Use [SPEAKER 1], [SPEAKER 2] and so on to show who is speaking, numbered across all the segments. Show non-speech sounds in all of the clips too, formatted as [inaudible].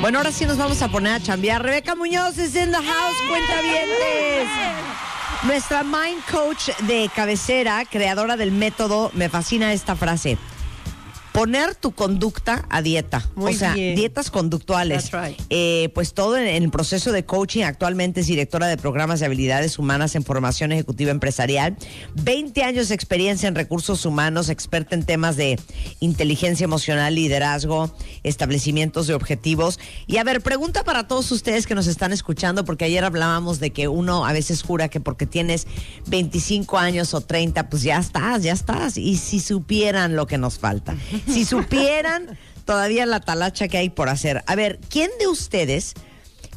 [SPEAKER 1] Bueno, ahora sí nos vamos a poner a chambear. Rebeca Muñoz es in the house, cuenta bien. Nuestra mind coach de cabecera, creadora del método, me fascina esta frase poner tu conducta a dieta.
[SPEAKER 2] Muy
[SPEAKER 1] o sea,
[SPEAKER 2] bien.
[SPEAKER 1] dietas conductuales.
[SPEAKER 2] That's right.
[SPEAKER 1] Eh, pues todo en, en el proceso de coaching. Actualmente es directora de programas de habilidades humanas en formación ejecutiva empresarial. 20 años de experiencia en recursos humanos, experta en temas de inteligencia emocional, liderazgo, establecimientos de objetivos. Y a ver, pregunta para todos ustedes que nos están escuchando, porque ayer hablábamos de que uno a veces jura que porque tienes 25 años o 30, pues ya estás, ya estás. Y si supieran lo que nos falta, si supieran todavía la talacha que hay por hacer. A ver, ¿quién de ustedes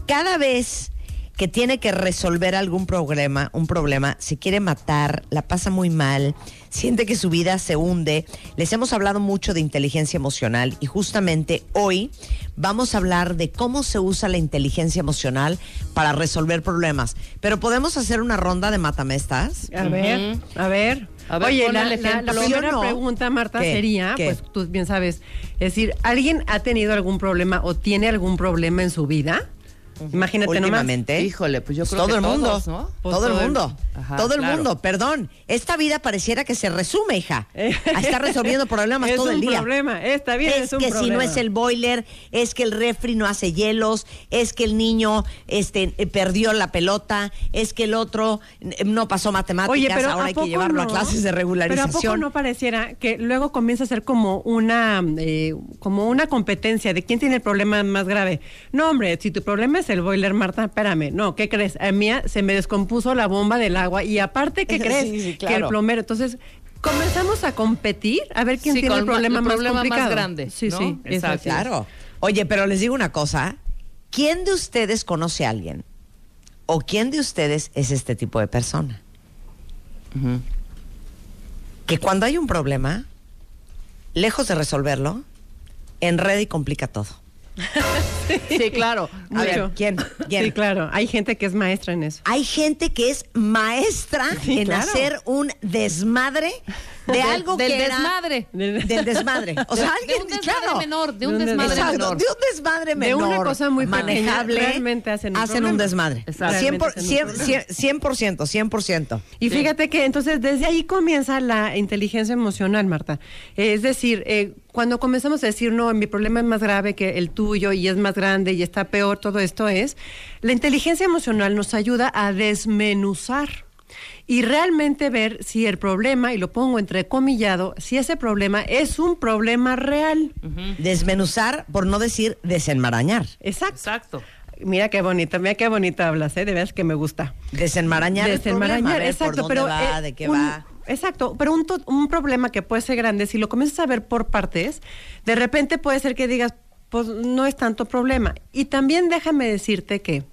[SPEAKER 1] cada vez que tiene que resolver algún problema, un problema, se quiere matar, la pasa muy mal, siente que su vida se hunde. Les hemos hablado mucho de inteligencia emocional y justamente hoy vamos a hablar de cómo se usa la inteligencia emocional para resolver problemas. Pero podemos hacer una ronda de matamestas.
[SPEAKER 2] A ver, a ver.
[SPEAKER 3] A ver,
[SPEAKER 2] Oye, la, la- la
[SPEAKER 1] ¿Sí o
[SPEAKER 2] primera
[SPEAKER 1] no?
[SPEAKER 2] pregunta, Marta,
[SPEAKER 1] ¿Qué?
[SPEAKER 2] sería,
[SPEAKER 1] ¿Qué?
[SPEAKER 2] pues tú bien sabes, es decir, ¿alguien ha tenido algún problema o tiene algún problema en su vida? Imagínate nomás.
[SPEAKER 1] Últimamente.
[SPEAKER 3] Híjole, pues yo creo
[SPEAKER 1] todo
[SPEAKER 3] que
[SPEAKER 1] el mundo.
[SPEAKER 3] todos, ¿no?
[SPEAKER 2] Pues
[SPEAKER 1] todo el
[SPEAKER 2] todo el-
[SPEAKER 1] mundo.
[SPEAKER 3] Ajá,
[SPEAKER 1] todo el
[SPEAKER 3] claro.
[SPEAKER 1] mundo. Perdón. Esta vida pareciera que se resume, hija. [laughs] a estar resolviendo problemas
[SPEAKER 2] es
[SPEAKER 1] todo
[SPEAKER 2] un
[SPEAKER 1] el día.
[SPEAKER 2] problema, esta vida es,
[SPEAKER 1] es
[SPEAKER 2] un
[SPEAKER 1] que si no
[SPEAKER 2] problema.
[SPEAKER 1] es el boiler, es que el refri no hace hielos, es que el niño este, eh, perdió la pelota, es que el otro eh, no pasó matemáticas,
[SPEAKER 2] Oye, pero
[SPEAKER 1] ahora
[SPEAKER 2] ¿a
[SPEAKER 1] hay que llevarlo a
[SPEAKER 2] no?
[SPEAKER 1] clases de
[SPEAKER 2] Pero ¿a poco
[SPEAKER 1] regularización.
[SPEAKER 2] no pareciera que luego comienza a ser como una, eh, como una competencia de quién tiene el problema más grave? No, hombre, si tu problema es el boiler, Marta, espérame. No, ¿qué crees? A mí se me descompuso la bomba del agua y aparte, ¿qué [laughs]
[SPEAKER 1] Sí,
[SPEAKER 2] crees? Que el plomero. Entonces, comenzamos a competir a ver quién
[SPEAKER 3] Sí,
[SPEAKER 2] tiene el
[SPEAKER 3] ma-
[SPEAKER 2] problema,
[SPEAKER 3] el
[SPEAKER 2] más
[SPEAKER 3] problema más
[SPEAKER 2] complicado.
[SPEAKER 3] grande,
[SPEAKER 2] Sí,
[SPEAKER 3] ¿no?
[SPEAKER 2] sí,
[SPEAKER 3] Exacto.
[SPEAKER 1] Claro. Oye, pero les digo una cosa. ¿Quién de ustedes conoce a alguien? ¿O quién de ustedes es este tipo de persona? Que cuando hay un problema, lejos de resolverlo, enreda y complica todo. [laughs]
[SPEAKER 3] Sí, claro.
[SPEAKER 1] A ver. ¿quién? ¿Quién?
[SPEAKER 2] Sí, claro. Hay gente que es maestra en eso.
[SPEAKER 1] Hay gente que es maestra
[SPEAKER 2] Sí,
[SPEAKER 1] en
[SPEAKER 2] claro.
[SPEAKER 1] hacer un desmadre de
[SPEAKER 3] Del-
[SPEAKER 1] algo
[SPEAKER 3] del
[SPEAKER 1] que era-
[SPEAKER 3] desmadre.
[SPEAKER 1] del [laughs] desmadre. O sea,
[SPEAKER 3] de,
[SPEAKER 1] alguien
[SPEAKER 3] de un desmadre
[SPEAKER 1] claro.
[SPEAKER 3] menor, de un
[SPEAKER 2] De un
[SPEAKER 3] desmadre
[SPEAKER 1] Exacto,
[SPEAKER 3] menor.
[SPEAKER 1] de un desmadre
[SPEAKER 2] De
[SPEAKER 1] menor.
[SPEAKER 2] una cosa muy pequeña,
[SPEAKER 1] manejable.
[SPEAKER 2] realmente hacen un
[SPEAKER 1] un
[SPEAKER 2] problema.
[SPEAKER 1] desmadre.
[SPEAKER 3] Exacto.
[SPEAKER 1] 100%, por-
[SPEAKER 2] Realmente hacen un
[SPEAKER 1] 100%, 100%, 100%.
[SPEAKER 2] Y
[SPEAKER 3] Sí.
[SPEAKER 2] fíjate que entonces desde ahí comienza la inteligencia emocional, Marta. Eh, es decir, eh, cuando comenzamos a decir, no, mi problema es más grave que el tuyo y es más grande y está peor, todo esto es, la inteligencia emocional nos ayuda a desmenuzar y realmente ver si el problema, y lo pongo entrecomillado, si ese problema es un problema real.
[SPEAKER 1] Desmenuzar, por no decir desenmarañar.
[SPEAKER 2] Exacto.
[SPEAKER 3] Exacto.
[SPEAKER 2] Mira qué bonita, mira qué bonita hablas, ¿eh? De veras que me gusta.
[SPEAKER 1] Desenmarañar. el problema,
[SPEAKER 2] Desenmarañar,
[SPEAKER 1] ver
[SPEAKER 2] exacto,
[SPEAKER 1] por dónde
[SPEAKER 2] pero
[SPEAKER 1] va,
[SPEAKER 2] eh,
[SPEAKER 1] de qué
[SPEAKER 2] un-
[SPEAKER 1] va.
[SPEAKER 2] Exacto, pero un, to- un problema que puede ser grande, si lo comienzas a ver por partes, de repente puede ser que digas, pues no es tanto problema. Y también déjame decirte que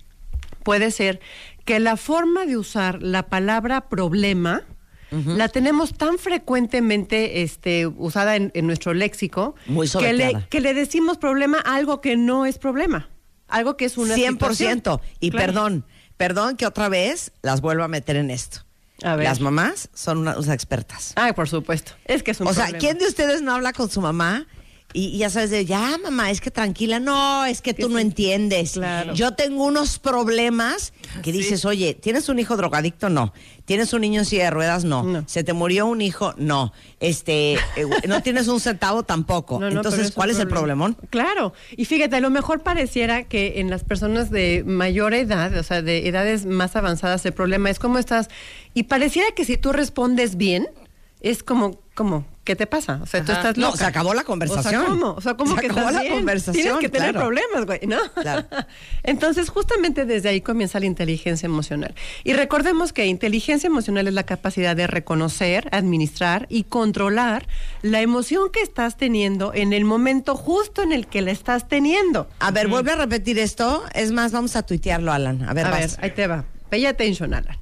[SPEAKER 2] puede ser que la forma de usar la palabra problema la tenemos tan frecuentemente este, usada en, en nuestro léxico
[SPEAKER 1] Muy
[SPEAKER 2] que le, que le decimos problema a algo que no es problema, algo que es una
[SPEAKER 1] 100%.
[SPEAKER 2] situación.
[SPEAKER 1] Y
[SPEAKER 2] Claro.
[SPEAKER 1] perdón, perdón que otra vez las vuelvo a meter en esto.
[SPEAKER 2] A ver.
[SPEAKER 1] Las mamás son unas expertas.
[SPEAKER 2] Ay, por supuesto. Es que es un
[SPEAKER 1] O sea. ¿quién de ustedes no habla con su mamá? Y, y ya sabes, de, ya mamá, es que tranquila, no, es que tú no entiendes.
[SPEAKER 2] Claro.
[SPEAKER 1] Yo tengo unos problemas que dices, oye, ¿tienes un hijo drogadicto? No. ¿Tienes un niño en silla de ruedas? No.
[SPEAKER 2] No.
[SPEAKER 1] ¿Se te murió un hijo? No. Este, eh, no tienes un centavo tampoco.
[SPEAKER 2] No, no,
[SPEAKER 1] Entonces, ¿cuál es el
[SPEAKER 2] problema.
[SPEAKER 1] problemón?
[SPEAKER 2] Claro, y fíjate, a lo mejor pareciera que en las personas de mayor edad, o sea, de edades más avanzadas, el problema es cómo estás. Y pareciera que si tú respondes bien, es como, como, ¿qué te pasa? O sea, tú estás
[SPEAKER 1] No,
[SPEAKER 2] loca.
[SPEAKER 1] se acabó la conversación.
[SPEAKER 2] O sea, ¿cómo? O sea, ¿cómo
[SPEAKER 1] Se
[SPEAKER 2] que
[SPEAKER 1] acabó
[SPEAKER 2] estás
[SPEAKER 1] la
[SPEAKER 2] bien?
[SPEAKER 1] conversación,
[SPEAKER 2] Tienes que tener
[SPEAKER 1] claro.
[SPEAKER 2] problemas, güey, ¿no?
[SPEAKER 1] Claro. [laughs]
[SPEAKER 2] Entonces, justamente desde ahí comienza la inteligencia emocional. Y recordemos que inteligencia emocional es la capacidad de reconocer, administrar y controlar la emoción que estás teniendo en el momento justo en el que la estás teniendo.
[SPEAKER 1] A ver, vuelve a repetir esto. Es más, vamos a tuitearlo, Alan. A ver,
[SPEAKER 2] A ver,
[SPEAKER 1] vas.
[SPEAKER 2] ahí te va. Pay attention, Alan.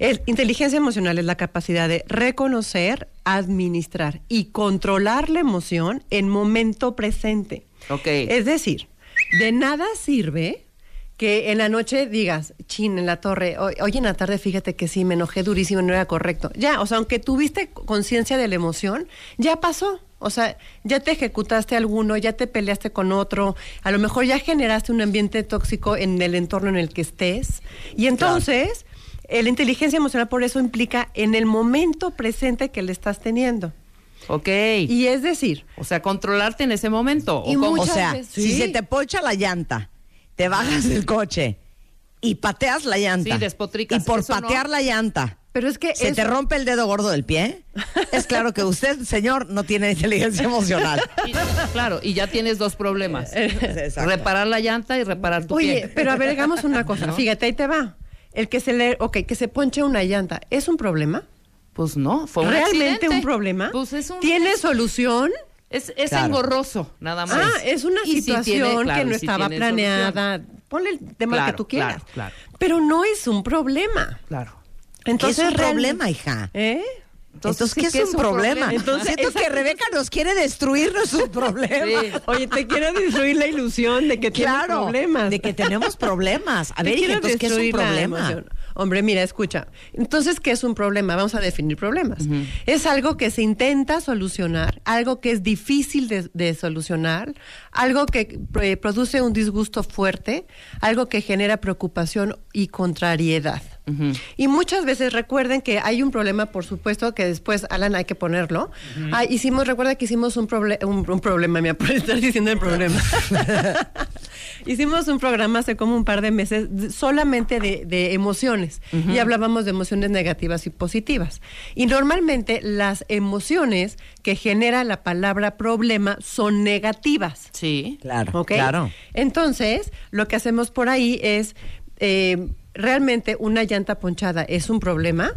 [SPEAKER 2] El- inteligencia emocional es la capacidad de reconocer, administrar y controlar la emoción en momento presente.
[SPEAKER 3] Ok.
[SPEAKER 2] Es decir, de nada sirve que en la noche digas, chin, en la torre, hoy, hoy en la tarde fíjate que sí, me enojé durísimo, no era correcto. Ya, o sea, aunque tuviste conciencia de la emoción, ya pasó. O sea, ya te ejecutaste alguno, ya te peleaste con otro, a lo mejor ya generaste un ambiente tóxico en el entorno en el que estés. Y entonces, la inteligencia emocional por eso implica en el momento presente que le estás teniendo.
[SPEAKER 3] Ok.
[SPEAKER 2] Y es decir,
[SPEAKER 3] o sea, controlarte en ese momento.
[SPEAKER 2] Y
[SPEAKER 3] ¿o?
[SPEAKER 1] O sea,
[SPEAKER 2] veces.
[SPEAKER 1] si se te pocha la llanta, te bajas del coche y pateas la llanta.
[SPEAKER 3] Sí, despotricas.
[SPEAKER 1] Y por
[SPEAKER 3] Eso no.
[SPEAKER 1] patear la llanta.
[SPEAKER 2] pero es que
[SPEAKER 1] ¿Se
[SPEAKER 2] eso-
[SPEAKER 1] te rompe el dedo gordo del pie? Es claro que usted, señor, no tiene inteligencia emocional. [laughs]
[SPEAKER 3] Y- claro, y ya tienes dos problemas. [laughs] Reparar la llanta y reparar tu
[SPEAKER 2] Oye,
[SPEAKER 3] pie.
[SPEAKER 2] pero a ver, hagamos una cosa.
[SPEAKER 3] ¿No?
[SPEAKER 2] Fíjate, ahí te va. El que se le, ok, que se ponche una llanta, ¿es un problema?
[SPEAKER 3] Pues no, fue un
[SPEAKER 2] ¿Realmente
[SPEAKER 3] accidente.
[SPEAKER 2] un problema?
[SPEAKER 3] Pues es un...
[SPEAKER 2] ¿Tiene solución?
[SPEAKER 3] Es, es
[SPEAKER 1] Claro.
[SPEAKER 3] engorroso, nada más.
[SPEAKER 2] Ah, es una
[SPEAKER 3] Y
[SPEAKER 2] situación
[SPEAKER 3] tiene- claro,
[SPEAKER 2] que no estaba
[SPEAKER 3] tiene solución.
[SPEAKER 2] planeada. Ponle el tema
[SPEAKER 3] Claro,
[SPEAKER 2] que tú quieras.
[SPEAKER 3] claro, claro.
[SPEAKER 2] Pero no es un problema.
[SPEAKER 3] Claro.
[SPEAKER 2] Entonces,
[SPEAKER 1] ¿Qué es un
[SPEAKER 2] realmente-
[SPEAKER 1] problema, hija?
[SPEAKER 2] ¿Eh?
[SPEAKER 1] Entonces, ¿qué, es un problema?
[SPEAKER 2] Entonces,
[SPEAKER 1] Siento que. Rebeca nos quiere destruir nuestros problemas.
[SPEAKER 3] Sí.
[SPEAKER 2] Oye, te quiero destruir la ilusión de que tienes
[SPEAKER 1] Claro,
[SPEAKER 2] problemas.
[SPEAKER 1] de que tenemos problemas. A ver, entonces, ¿qué es un problema?
[SPEAKER 2] Hombre, mira, escucha. Entonces, ¿qué es un problema? Vamos a definir problemas. Es algo que se intenta solucionar, algo que es difícil de, de solucionar, algo que eh, produce un disgusto fuerte, algo que genera preocupación y contrariedad. Y muchas veces recuerden que hay un problema, por supuesto, que después, Alan, hay que ponerlo. Ah, hicimos, recuerda que hicimos un, proble- un, un problema, mira, [laughs] por estar diciendo el problema. [laughs] hicimos un programa hace como un par de meses solamente de, de emociones y hablábamos de emociones negativas y positivas. Y normalmente las emociones que genera la palabra problema son negativas.
[SPEAKER 3] Sí.
[SPEAKER 1] Claro,
[SPEAKER 2] ¿Ok?
[SPEAKER 1] claro.
[SPEAKER 2] Entonces, lo que hacemos por ahí es, eh, ¿realmente una llanta ponchada es un problema?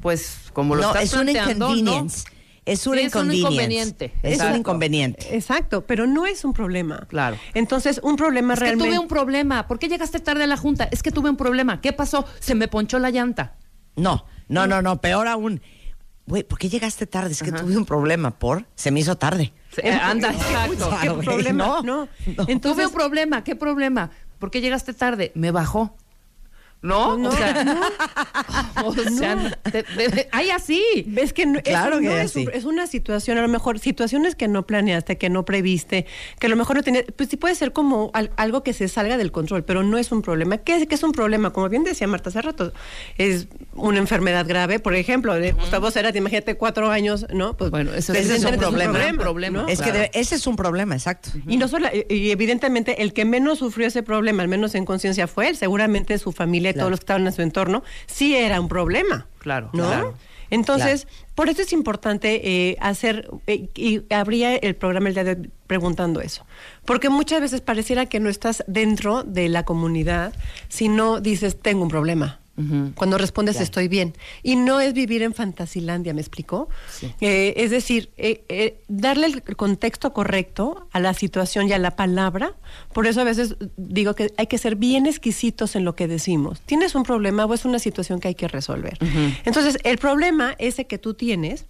[SPEAKER 3] Pues como lo
[SPEAKER 1] no,
[SPEAKER 3] estás
[SPEAKER 1] es un
[SPEAKER 3] planteando,
[SPEAKER 1] inconvenience.
[SPEAKER 3] ¿no?
[SPEAKER 1] Es un
[SPEAKER 3] Sí, es un inconveniente.
[SPEAKER 1] Es un inconveniente.
[SPEAKER 2] Exacto, pero no es un problema.
[SPEAKER 3] Claro.
[SPEAKER 2] Entonces, un problema
[SPEAKER 3] Es que tuve un problema. ¿Por qué llegaste tarde a la junta? Es que tuve un problema. ¿Qué pasó? Se me ponchó la llanta.
[SPEAKER 1] No, no, no, no, peor aún. Güey, ¿por qué llegaste tarde? Es que tuve un problema por... Se me hizo tarde.
[SPEAKER 3] Eh, anda, exacto.
[SPEAKER 2] ¿Qué problema? [laughs]
[SPEAKER 1] no,
[SPEAKER 2] No.
[SPEAKER 1] no.
[SPEAKER 3] tuve
[SPEAKER 2] Entonces,
[SPEAKER 3] un problema. ¿Qué problema? ¿Por qué llegaste tarde? Me bajó. ¿No?
[SPEAKER 2] No,
[SPEAKER 3] o sea,
[SPEAKER 2] no. [laughs]
[SPEAKER 3] o sea, te- te- hay así.
[SPEAKER 2] Ves que no, eso
[SPEAKER 1] Claro que
[SPEAKER 2] no
[SPEAKER 1] es
[SPEAKER 2] es,
[SPEAKER 1] así.
[SPEAKER 2] es una situación, a lo mejor situaciones que no planeaste, que no previste, que a lo mejor no tenías, pues sí puede ser como al- algo que se salga del control, pero no es un problema. ¿Qué es, qué es un problema? Como bien decía Marta hace rato, es una enfermedad grave, por ejemplo, de Gustavo Cerati, imagínate cuatro años, ¿no? Pues
[SPEAKER 3] Bueno, eso
[SPEAKER 1] Ese es un problema.
[SPEAKER 3] Un problema.
[SPEAKER 2] ¿no?
[SPEAKER 1] es que
[SPEAKER 3] claro.
[SPEAKER 1] ese es un problema, exacto.
[SPEAKER 2] Y no solo, y evidentemente el que menos sufrió ese problema, al menos en conciencia, fue él. Seguramente su familia
[SPEAKER 1] Claro.
[SPEAKER 2] todos los que estaban en su entorno, sí era un problema.
[SPEAKER 3] Claro,
[SPEAKER 2] ¿no?
[SPEAKER 3] claro.
[SPEAKER 2] Entonces, por eso es importante eh, hacer, eh, y habría el programa el día de hoy preguntando eso. Porque muchas veces pareciera que no estás dentro de la comunidad, sino dices, tengo un problema. Cuando respondes estoy bien. Y no es vivir en fantasilandia, ¿me explicó? Eh, es decir, eh, eh, darle el contexto correcto a la situación y a la palabra. Por eso a veces digo que hay que ser bien exquisitos en lo que decimos. ¿Tienes un problema o es una situación que hay que resolver? Entonces, el problema ese que tú tienes,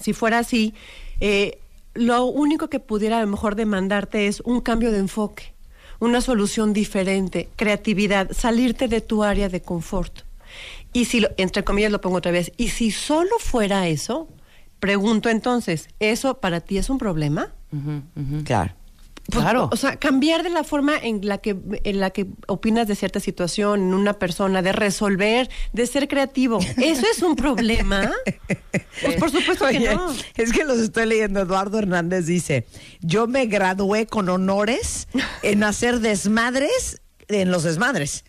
[SPEAKER 2] si fuera así, eh, lo único que pudiera a lo mejor demandarte es un cambio de enfoque, una solución diferente, creatividad, salirte de tu área de confort. Y si, lo- entre comillas lo pongo otra vez, y si solo fuera eso, pregunto entonces, ¿eso para ti es un problema?
[SPEAKER 1] Claro.
[SPEAKER 2] Pues,
[SPEAKER 3] Claro.
[SPEAKER 2] O sea, cambiar de la forma en la que en la que opinas de cierta situación, en una persona, de resolver, de ser creativo. ¿Eso es un problema? [laughs] Pues por supuesto que no.
[SPEAKER 1] es que los estoy leyendo. Eduardo Hernández dice: Yo me gradué con honores en hacer desmadres en los desmadres.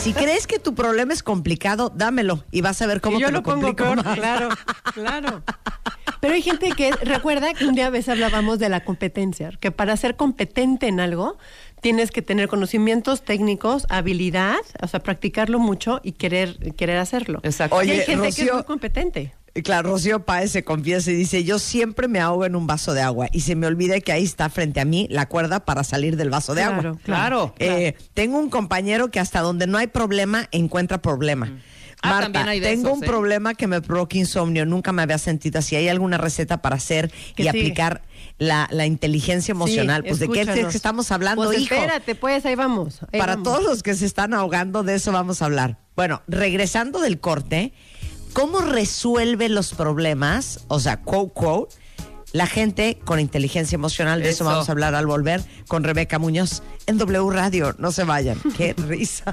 [SPEAKER 1] Si crees que tu problema es complicado, dámelo y vas a ver cómo
[SPEAKER 2] Y yo
[SPEAKER 1] te
[SPEAKER 2] lo
[SPEAKER 1] lo
[SPEAKER 2] pongo
[SPEAKER 1] complico
[SPEAKER 2] peor,
[SPEAKER 1] más.
[SPEAKER 2] claro, [laughs] claro. Pero hay gente que recuerda que un día a veces hablábamos de la competencia, que para ser competente en algo tienes que tener conocimientos técnicos, habilidad, o sea, practicarlo mucho y querer querer hacerlo.
[SPEAKER 3] Exacto.
[SPEAKER 2] y hay gente que es muy competente.
[SPEAKER 1] Y Claro, Rocío Páez se confiesa y dice, yo siempre me ahogo en un vaso de agua y se me olvida que ahí está frente a mí la cuerda para salir del vaso de
[SPEAKER 2] Claro,
[SPEAKER 1] agua.
[SPEAKER 3] claro,
[SPEAKER 1] Eh, tengo un compañero que hasta donde no hay problema, encuentra problema.
[SPEAKER 3] Ah,
[SPEAKER 1] Marta,
[SPEAKER 3] también hay de
[SPEAKER 1] tengo
[SPEAKER 3] esos,
[SPEAKER 1] un
[SPEAKER 3] ¿eh?
[SPEAKER 1] problema que me provoca insomnio, nunca me había sentido así. ¿Hay alguna receta para hacer y
[SPEAKER 2] sí.
[SPEAKER 1] aplicar la, la inteligencia emocional?
[SPEAKER 2] Sí,
[SPEAKER 1] pues de qué estamos hablando,
[SPEAKER 2] Pues
[SPEAKER 1] hijo.
[SPEAKER 2] espérate, pues ahí vamos. ahí
[SPEAKER 1] Para
[SPEAKER 2] vamos.
[SPEAKER 1] todos los que se están ahogando, de eso vamos a hablar. Bueno, regresando del corte, ¿cómo resuelve los problemas? O sea, quote, quote, la gente con inteligencia emocional. De eso.
[SPEAKER 3] Eso.
[SPEAKER 1] vamos a hablar al volver con Rebeca Muñoz en W Radio. No se vayan. Qué [laughs] risa.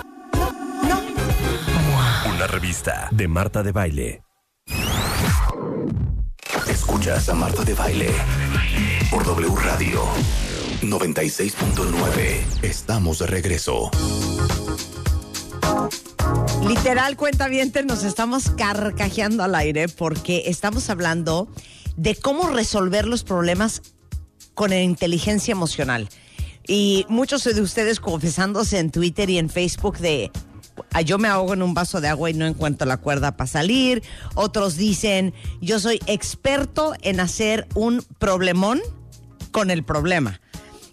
[SPEAKER 4] Una revista de Marta de Baile. Escuchas a Marta de Baile por W Radio 96.9. Estamos de regreso.
[SPEAKER 1] Literal, cuenta nos estamos carcajeando al aire porque estamos hablando de cómo resolver los problemas con inteligencia emocional. Y muchos de ustedes confesándose en Twitter y en Facebook de "Ah, yo me ahogo en un vaso de agua y no encuentro la cuerda para salir. Otros dicen yo soy experto en hacer un problemón con el problema.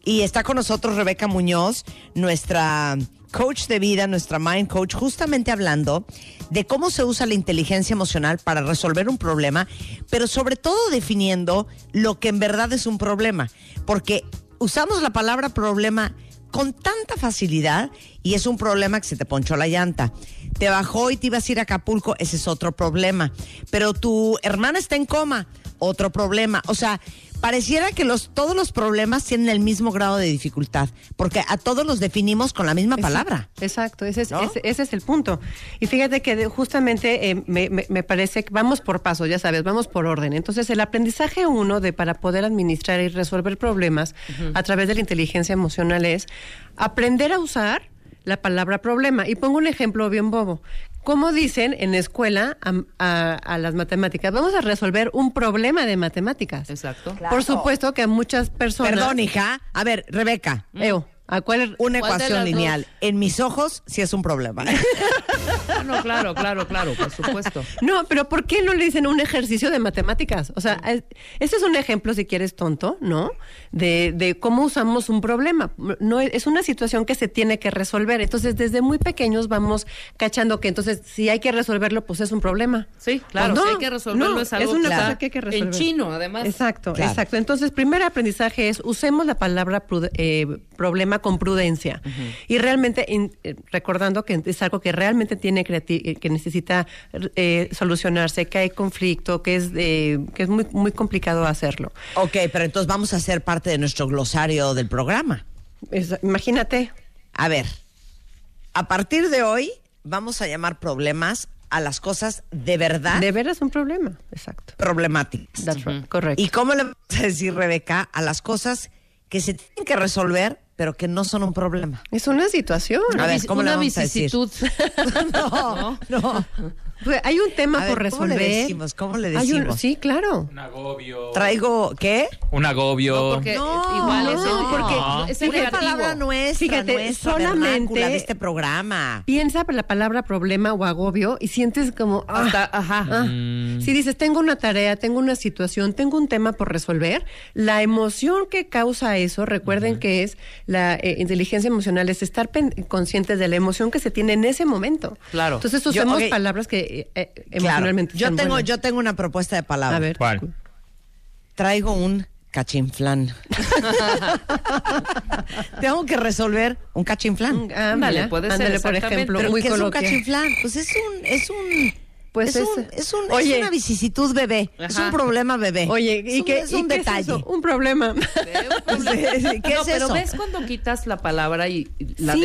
[SPEAKER 1] Y está con nosotros Rebeca Muñoz, nuestra coach de vida, nuestra mind coach, justamente hablando de cómo se usa la inteligencia emocional para resolver un problema, pero sobre todo definiendo lo que en verdad es un problema. Porque usamos la palabra problema con tanta facilidad y es un problema que se te ponchó la llanta. Te bajó y te ibas a ir a Acapulco, ese es otro problema. Pero tu hermana está en coma, otro problema. O sea, pareciera que los, todos los problemas tienen el mismo grado de dificultad, porque a todos los definimos con la misma palabra.
[SPEAKER 2] Exacto, ese es,
[SPEAKER 1] ¿No?
[SPEAKER 2] ese, ese es el punto. Y fíjate que justamente eh, me, me- me parece que vamos por pasos, ya sabes, vamos por orden. Entonces, el aprendizaje uno de para poder administrar y resolver problemas a través de la inteligencia emocional es aprender a usar la palabra problema. Y pongo un ejemplo bien bobo. ¿Cómo dicen en la escuela a, a- a las matemáticas? Vamos a resolver un problema de matemáticas.
[SPEAKER 3] Exacto.
[SPEAKER 2] Por supuesto que a muchas personas...
[SPEAKER 1] Perdón, hija. A ver, Rebeca,
[SPEAKER 2] Eo, ¿a cuál?
[SPEAKER 1] una
[SPEAKER 3] ¿Cuál
[SPEAKER 1] ecuación lineal. En mis ojos sí es un problema. [laughs]
[SPEAKER 3] No, claro, claro, claro, por supuesto.
[SPEAKER 2] No, pero ¿por qué no le dicen un ejercicio de matemáticas? O sea, es- este es un ejemplo, si quieres, tonto, ¿no? De, de cómo usamos un problema. No es es una situación que se tiene que resolver. Entonces, desde muy pequeños vamos cachando que entonces, si hay que resolverlo, pues es un problema.
[SPEAKER 3] Sí, claro,
[SPEAKER 2] Pues
[SPEAKER 3] si
[SPEAKER 2] no,
[SPEAKER 3] hay que resolverlo
[SPEAKER 2] no,
[SPEAKER 3] es algo
[SPEAKER 2] una
[SPEAKER 3] que está
[SPEAKER 2] cosa que hay que resolver.
[SPEAKER 3] en chino, además.
[SPEAKER 2] Exacto,
[SPEAKER 1] Claro.
[SPEAKER 2] exacto. Entonces, primer aprendizaje es usemos la palabra eh, problema con prudencia y realmente in- eh, recordando que es algo que realmente tiene eh, que necesita eh, solucionarse, que hay conflicto, que es eh, que es muy muy complicado hacerlo.
[SPEAKER 1] ok, pero entonces vamos a hacer parte de nuestro glosario del programa.
[SPEAKER 2] Es- imagínate.
[SPEAKER 1] A ver, a partir de hoy vamos a llamar problemas a las cosas de verdad
[SPEAKER 2] De veras un problema. Exacto.
[SPEAKER 1] problemáticas.
[SPEAKER 2] That's right. Correcto.
[SPEAKER 1] ¿Y cómo le vamos a decir, Rebeca, a las cosas que se tienen que resolver, pero que no son un problema?
[SPEAKER 2] es una situación.
[SPEAKER 1] A ver, ¿cómo le
[SPEAKER 3] una
[SPEAKER 1] vamos a decir?
[SPEAKER 3] vicisitud. [laughs] [laughs]
[SPEAKER 1] no, no.
[SPEAKER 2] Pues, Hay un tema
[SPEAKER 1] A ver,
[SPEAKER 2] por
[SPEAKER 1] ¿cómo le
[SPEAKER 2] resolver.
[SPEAKER 1] decimos? ¿Cómo le
[SPEAKER 2] Hay un-
[SPEAKER 1] decimos?
[SPEAKER 2] sí, claro.
[SPEAKER 5] Un agobio.
[SPEAKER 1] Traigo, ¿qué?
[SPEAKER 5] Un agobio.
[SPEAKER 3] No, porque
[SPEAKER 1] No,
[SPEAKER 3] igual es,
[SPEAKER 2] no,
[SPEAKER 3] el-
[SPEAKER 2] porque
[SPEAKER 3] no, es negativo.
[SPEAKER 1] palabra nuestra,
[SPEAKER 2] Fíjate,
[SPEAKER 1] nuestra
[SPEAKER 2] solamente-
[SPEAKER 1] de este programa.
[SPEAKER 2] Piensa la palabra problema o agobio y sientes como ah,
[SPEAKER 3] Hasta- ajá.
[SPEAKER 2] ah.
[SPEAKER 5] Mm.
[SPEAKER 2] Si dices tengo una tarea, tengo una situación, tengo un tema por resolver, la emoción que causa eso, recuerden que es la eh, inteligencia emocional, es estar conscientes de la emoción que se tiene en ese momento.
[SPEAKER 3] Claro.
[SPEAKER 2] Entonces
[SPEAKER 1] Yo-
[SPEAKER 2] usemos
[SPEAKER 1] ok.
[SPEAKER 2] palabras que eh, eh,
[SPEAKER 1] Claro.
[SPEAKER 2] emocionalmente
[SPEAKER 1] Yo tengo,
[SPEAKER 2] buenas.
[SPEAKER 1] yo tengo una propuesta de palabra.
[SPEAKER 2] a ver.
[SPEAKER 5] ¿Cuál?
[SPEAKER 1] Traigo un cachinflán. [laughs] tengo que resolver un cachinflán.
[SPEAKER 2] Ah,
[SPEAKER 3] Ándale,
[SPEAKER 2] mira,
[SPEAKER 3] puede ser,
[SPEAKER 2] ándale, por ejemplo,
[SPEAKER 1] ¿Pero
[SPEAKER 2] muy
[SPEAKER 1] qué es un cachinflán? Pues es un, es un,
[SPEAKER 2] Pues
[SPEAKER 1] es,
[SPEAKER 2] es-
[SPEAKER 1] un, es, un- es
[SPEAKER 2] oye.
[SPEAKER 1] una vicisitud bebé. Es un problema bebé.
[SPEAKER 2] Oye,
[SPEAKER 1] es
[SPEAKER 2] ¿y
[SPEAKER 1] un,
[SPEAKER 2] qué,
[SPEAKER 1] es
[SPEAKER 2] y
[SPEAKER 1] un
[SPEAKER 2] qué
[SPEAKER 1] detalle.
[SPEAKER 2] eso? Un problema. [laughs]
[SPEAKER 1] ¿Qué
[SPEAKER 3] no,
[SPEAKER 1] es
[SPEAKER 3] pero
[SPEAKER 1] eso?
[SPEAKER 3] ves cuando quitas la palabra y la
[SPEAKER 2] Sí.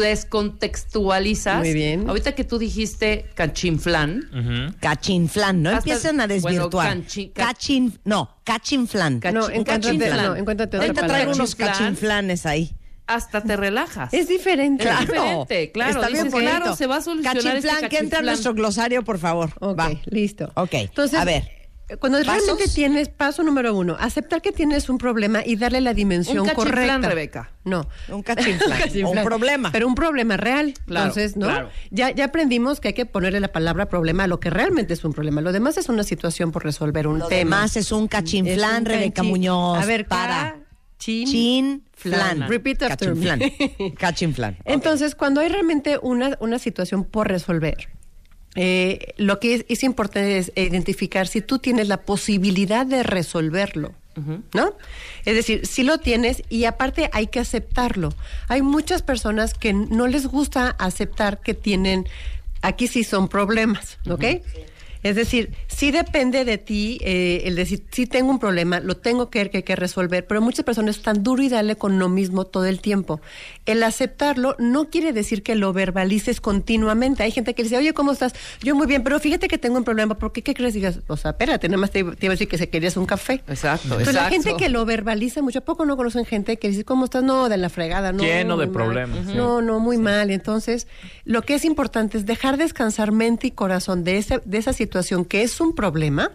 [SPEAKER 3] Desconte- descontextualizas.
[SPEAKER 2] Muy bien.
[SPEAKER 3] Ahorita que tú dijiste cachinflán.
[SPEAKER 5] Ujú.
[SPEAKER 1] Cachinflán, no
[SPEAKER 3] Hasta-
[SPEAKER 1] empiecen a desvirtuar.
[SPEAKER 3] bueno, canchi- ca-
[SPEAKER 1] Cachin, no, cachinflán.
[SPEAKER 3] Ca-
[SPEAKER 2] no, encuéntrate,
[SPEAKER 3] cachinflán.
[SPEAKER 2] no, encuéntrate otra
[SPEAKER 1] Ahorita
[SPEAKER 2] palabra.
[SPEAKER 1] traigo unos
[SPEAKER 3] Cachinflán.
[SPEAKER 1] cachinflanes ahí.
[SPEAKER 3] Hasta te relajas.
[SPEAKER 2] Es diferente.
[SPEAKER 3] Claro. diferente, claro.
[SPEAKER 1] Está bien
[SPEAKER 3] Dices,
[SPEAKER 1] bonito.
[SPEAKER 3] claro, se va a solucionar
[SPEAKER 1] Cachinflán,
[SPEAKER 3] este
[SPEAKER 1] que entra a
[SPEAKER 3] cachinflán.
[SPEAKER 1] nuestro glosario, por favor.
[SPEAKER 2] Ok,
[SPEAKER 1] Va.
[SPEAKER 2] listo.
[SPEAKER 1] Ok,
[SPEAKER 2] Entonces,
[SPEAKER 1] a ver.
[SPEAKER 2] Cuando
[SPEAKER 1] ¿Pasos?
[SPEAKER 2] realmente tienes, paso número uno, aceptar que tienes un problema y darle la dimensión
[SPEAKER 3] Un
[SPEAKER 2] correcta.
[SPEAKER 3] Rebeca.
[SPEAKER 2] No.
[SPEAKER 1] Un cachinflán,
[SPEAKER 2] cachinflán. [laughs]
[SPEAKER 1] un problema.
[SPEAKER 2] Pero un problema real.
[SPEAKER 3] Claro,
[SPEAKER 2] Entonces, ¿no?
[SPEAKER 3] claro.
[SPEAKER 2] Ya, ya aprendimos que hay que ponerle la palabra problema a lo que realmente es un problema. Lo demás es una situación por resolver un
[SPEAKER 1] Lo
[SPEAKER 2] tema.
[SPEAKER 1] demás es un cachinflán,
[SPEAKER 2] Es un
[SPEAKER 1] Rebeca Muñoz.
[SPEAKER 2] A ver,
[SPEAKER 1] para.
[SPEAKER 2] Chin,
[SPEAKER 1] Chin,
[SPEAKER 2] flan.
[SPEAKER 1] flan.
[SPEAKER 2] Repeat after me.
[SPEAKER 1] Cachinflán. [laughs]
[SPEAKER 2] Entonces, cuando hay realmente una, una situación por resolver, eh, lo que es, es importante es identificar si tú tienes la posibilidad de resolverlo. ¿No? Es decir, si lo tienes y aparte hay que aceptarlo. Hay muchas personas que no les gusta aceptar que tienen, aquí sí son problemas, ¿ok? Es decir, sí depende de ti eh, el decir, sí tengo un problema, lo tengo que, que, que resolver, pero muchas personas están duro y dale con lo mismo todo el tiempo. El aceptarlo no quiere decir que lo verbalices continuamente. Hay gente que dice, oye, ¿cómo estás? Yo muy bien, pero fíjate que tengo un problema, ¿por qué? ¿Qué crees? Y digas, o sea, espérate, nada más te, te iba a decir que se querías un café.
[SPEAKER 3] Exacto,
[SPEAKER 2] Entonces, la
[SPEAKER 3] exacto.
[SPEAKER 2] gente que lo verbaliza mucho, ¿a poco no conocen gente que dice, ¿cómo estás? No, de la fregada, no.
[SPEAKER 5] Lleno de
[SPEAKER 2] muy mal.
[SPEAKER 5] problemas.
[SPEAKER 2] No, no, muy mal. Entonces, lo que es importante es dejar descansar mente y corazón de, ese, de esa situación que es un problema,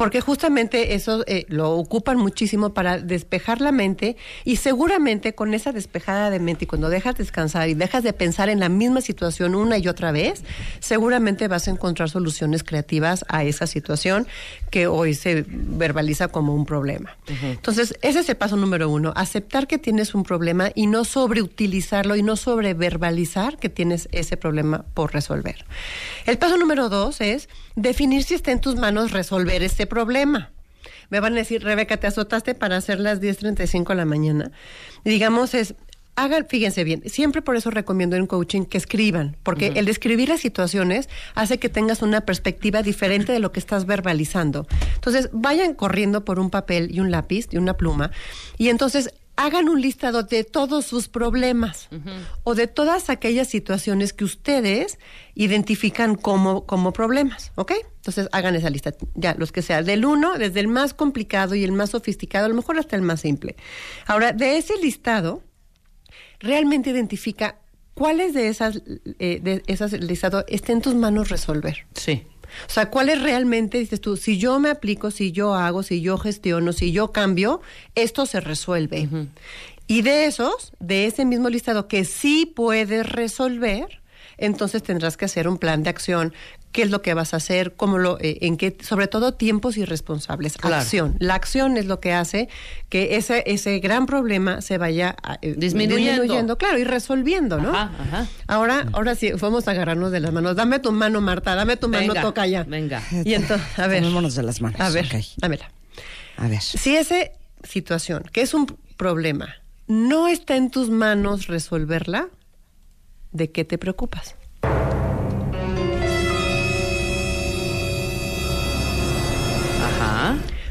[SPEAKER 2] porque justamente eso eh, lo ocupan muchísimo para despejar la mente y seguramente con esa despejada de mente y cuando dejas descansar y dejas de pensar en la misma situación una y otra vez, seguramente vas a encontrar soluciones creativas a esa situación que hoy se verbaliza como un problema. Entonces, ese es el paso número uno, aceptar que tienes un problema y no sobreutilizarlo y no sobreverbalizar que tienes ese problema por resolver. El paso número dos es definir si está en tus manos resolver ese problema. Me van a decir, Rebeca, te azotaste para hacer las 10.35 de la mañana. Y digamos, es, hagan, fíjense bien, siempre por eso recomiendo en coaching que escriban, porque el escribir las situaciones hace que tengas una perspectiva diferente de lo que estás verbalizando. Entonces, vayan corriendo por un papel y un lápiz y una pluma, y entonces hagan un listado de todos sus problemas o de todas aquellas situaciones que ustedes identifican como, como problemas, ¿ok? Entonces hagan esa lista, ya, los que sean, del uno, desde el más complicado y el más sofisticado, a lo mejor hasta el más simple. Ahora, de ese listado, realmente identifica cuáles de esas, eh, de esas listado está en tus manos resolver.
[SPEAKER 3] Sí.
[SPEAKER 2] O sea, ¿cuáles realmente, dices tú, si yo me aplico, si yo hago, si yo gestiono, si yo cambio, esto se resuelve? Y de esos, de ese mismo listado que sí puedes resolver, entonces tendrás que hacer un plan de acción. ¿Qué es lo que vas a hacer? ¿Cómo lo, eh, en qué, sobre todo tiempos y responsables.
[SPEAKER 3] Claro.
[SPEAKER 2] Acción. La acción es lo que hace que ese, ese gran problema se vaya ah, eh,
[SPEAKER 3] Disminuyendo.
[SPEAKER 2] claro, y resolviendo, ¿no?
[SPEAKER 3] Ajá, ajá.
[SPEAKER 2] Ahora, ahora sí, vamos a agarrarnos de las manos. Dame tu mano, Marta, dame tu mano,
[SPEAKER 3] Venga,
[SPEAKER 2] toca ya.
[SPEAKER 3] venga.
[SPEAKER 2] Y entonces, a ver.
[SPEAKER 1] Tomémonos de las manos,
[SPEAKER 2] A ver, dámela.
[SPEAKER 1] A ver.
[SPEAKER 2] Si esa situación, que es un problema, no está en tus manos resolverla, ¿de qué te preocupas?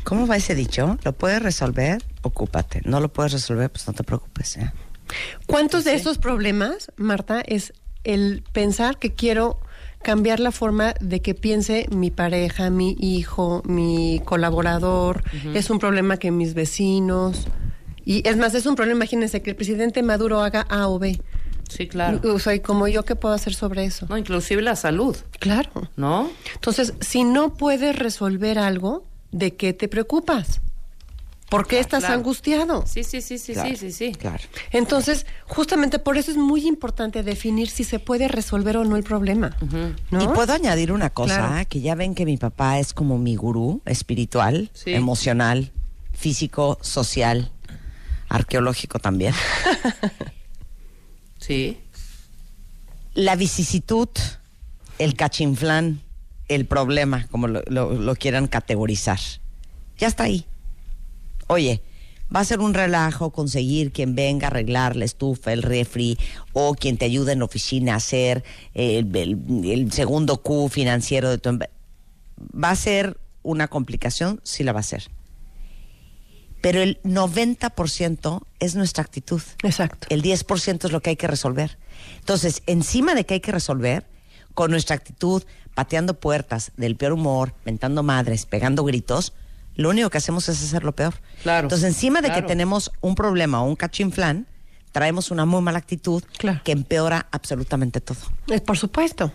[SPEAKER 1] ¿Cómo va ese dicho? ¿Lo puedes resolver? Ocúpate. No lo puedes resolver, pues no te preocupes. ¿eh?
[SPEAKER 2] ¿Cuántos de esos problemas, Marta, es el pensar que quiero cambiar la forma de que piense mi pareja, mi hijo, mi colaborador? Es un problema que mis vecinos... Y es más, es un problema, imagínense, que el presidente Maduro haga A o B.
[SPEAKER 3] Sí, claro.
[SPEAKER 2] O sea, ¿y como yo, ¿qué puedo hacer sobre eso?
[SPEAKER 3] No, inclusive la salud,
[SPEAKER 2] Claro.
[SPEAKER 3] ¿no?
[SPEAKER 2] Entonces, si no puedes resolver algo, ¿de qué te preocupas? ¿Por qué estás
[SPEAKER 3] claro.
[SPEAKER 2] angustiado?
[SPEAKER 3] Sí, sí, sí, sí, sí, sí, sí.
[SPEAKER 1] Claro.
[SPEAKER 2] Entonces, justamente por eso es muy importante definir si se puede resolver o no el problema. ¿no?
[SPEAKER 1] Y puedo añadir una cosa,
[SPEAKER 2] Claro.
[SPEAKER 1] que ya ven que mi papá es como mi gurú espiritual,
[SPEAKER 3] Sí.
[SPEAKER 1] emocional, físico, social, arqueológico también. [laughs]
[SPEAKER 3] Sí.
[SPEAKER 1] La vicisitud, el cachinflán, el problema, como lo, lo- lo quieran categorizar, ya está ahí. Oye, va a ser un relajo conseguir quien venga a arreglar la estufa, el refri, o quien te ayude en la oficina a hacer el, el- el segundo Q financiero de tu Va a ser una complicación, sí la va a ser. Pero el 90% es nuestra actitud.
[SPEAKER 2] Exacto.
[SPEAKER 1] El 10% es lo que hay que resolver. Entonces, encima de que hay que resolver, con nuestra actitud, pateando puertas, del peor humor, mentando madres, pegando gritos, lo único que hacemos es hacerlo peor.
[SPEAKER 3] Claro,
[SPEAKER 1] Entonces, encima de
[SPEAKER 3] claro.
[SPEAKER 1] que tenemos un problema o un cachinflán, traemos una muy mala actitud
[SPEAKER 2] Claro.
[SPEAKER 1] que empeora absolutamente todo.
[SPEAKER 2] Eh, Por supuesto.